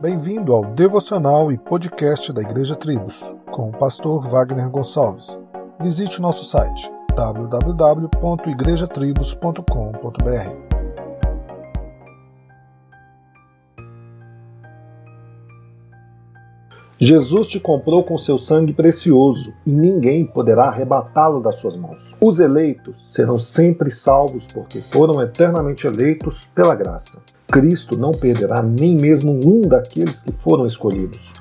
Bem-vindo ao devocional e podcast da Igreja Tribos, com o pastor Wagner Gonçalves. Visite o nosso site www.igrejatribos.com.br. Jesus te comprou com seu sangue precioso e ninguém poderá arrebatá-lo das suas mãos. Os eleitos serão sempre salvos porque foram eternamente eleitos pela graça. Cristo não perderá nem mesmo um daqueles que foram escolhidos.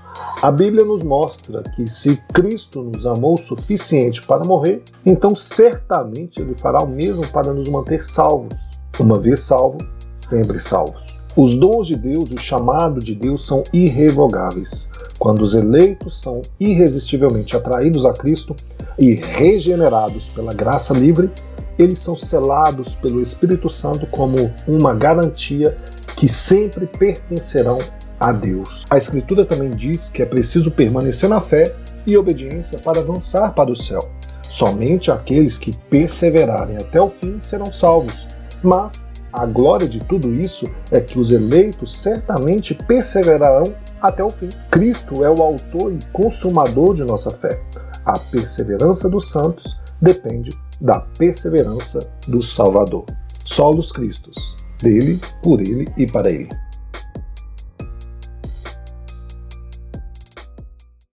A Bíblia nos mostra que se Cristo nos amou o suficiente para morrer, então certamente Ele fará o mesmo para nos manter salvos. Uma vez salvo, sempre salvos. Os dons de Deus e o chamado de Deus são irrevogáveis. Quando os eleitos são irresistivelmente atraídos a Cristo e regenerados pela graça livre, eles são selados pelo Espírito Santo como uma garantia que sempre pertencerão a Deus. A Escritura também diz que é preciso permanecer na fé e obediência para avançar para o céu. Somente aqueles que perseverarem até o fim serão salvos. Mas a glória de tudo isso é que os eleitos certamente perseverarão até o fim. Cristo é o autor e consumador de nossa fé. A perseverança dos santos depende da perseverança do Salvador. Solos Cristos, dele, por ele e para ele.